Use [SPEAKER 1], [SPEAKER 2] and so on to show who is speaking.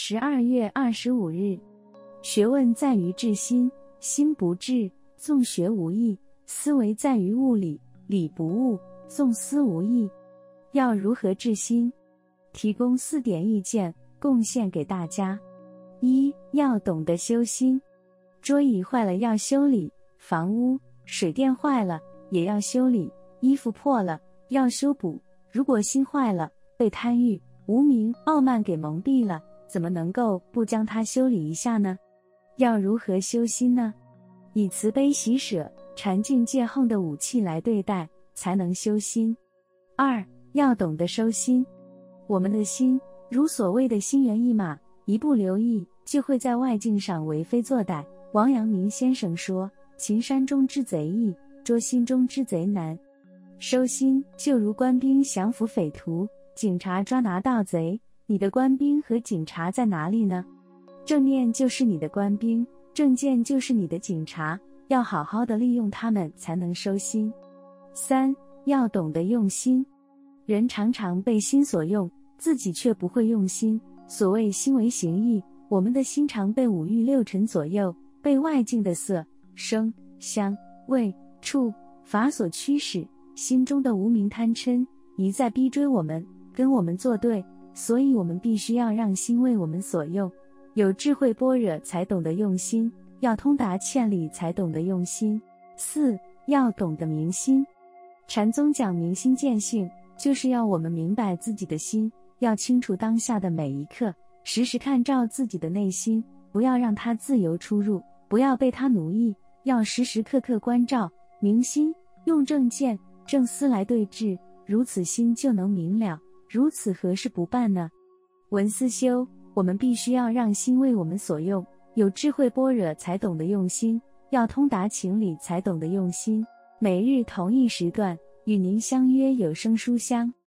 [SPEAKER 1] 十二月二十五日，学问在于治心，心不治，纵学无益；思维在于物理，理不悟，纵思无益。要如何治心？提供四点意见，贡献给大家。一要懂得修心，桌椅坏了要修理，房屋、水电坏了也要修理，衣服破了要修补。如果心坏了，被贪欲、无明、傲慢给蒙蔽了，怎么能够不将它修理一下呢？要如何修心呢？以慈悲喜舍、禅净戒横的武器来对待，才能修心。二要懂得收心，我们的心如所谓的心猿意马。一不留意，就会在外境上为非作歹。王阳明先生说：“秦山中之贼易，捉心中之贼难。”收心就如官兵降服匪徒，警察抓拿盗贼。你的官兵和警察在哪里呢？正念就是你的官兵，正见就是你的警察。要好好的利用他们，才能收心。三要懂得用心，人常常被心所用，自己却不会用心。所谓心为形役，我们的心常被五欲六尘左右，被外境的色、声、香、味、触、法所驱使，心中的无明贪嗔一再逼追我们，跟我们作对，所以我们必须要让心为我们所用。有智慧般若才懂得用心，要通达劝理才懂得用心。四要懂得明心，禅宗讲明心见性，就是要我们明白自己的心。要清楚当下的每一刻，时时看照自己的内心，不要让它自由出入，不要被它奴役，要时时刻刻关照明心，用正见、正思来对治，如此心就能明了。如此何事不办呢？文思修，我们必须要让心为我们所用，有智慧般若才懂得用心，要通达情理才懂得用心。每日同一时段与您相约有声书香。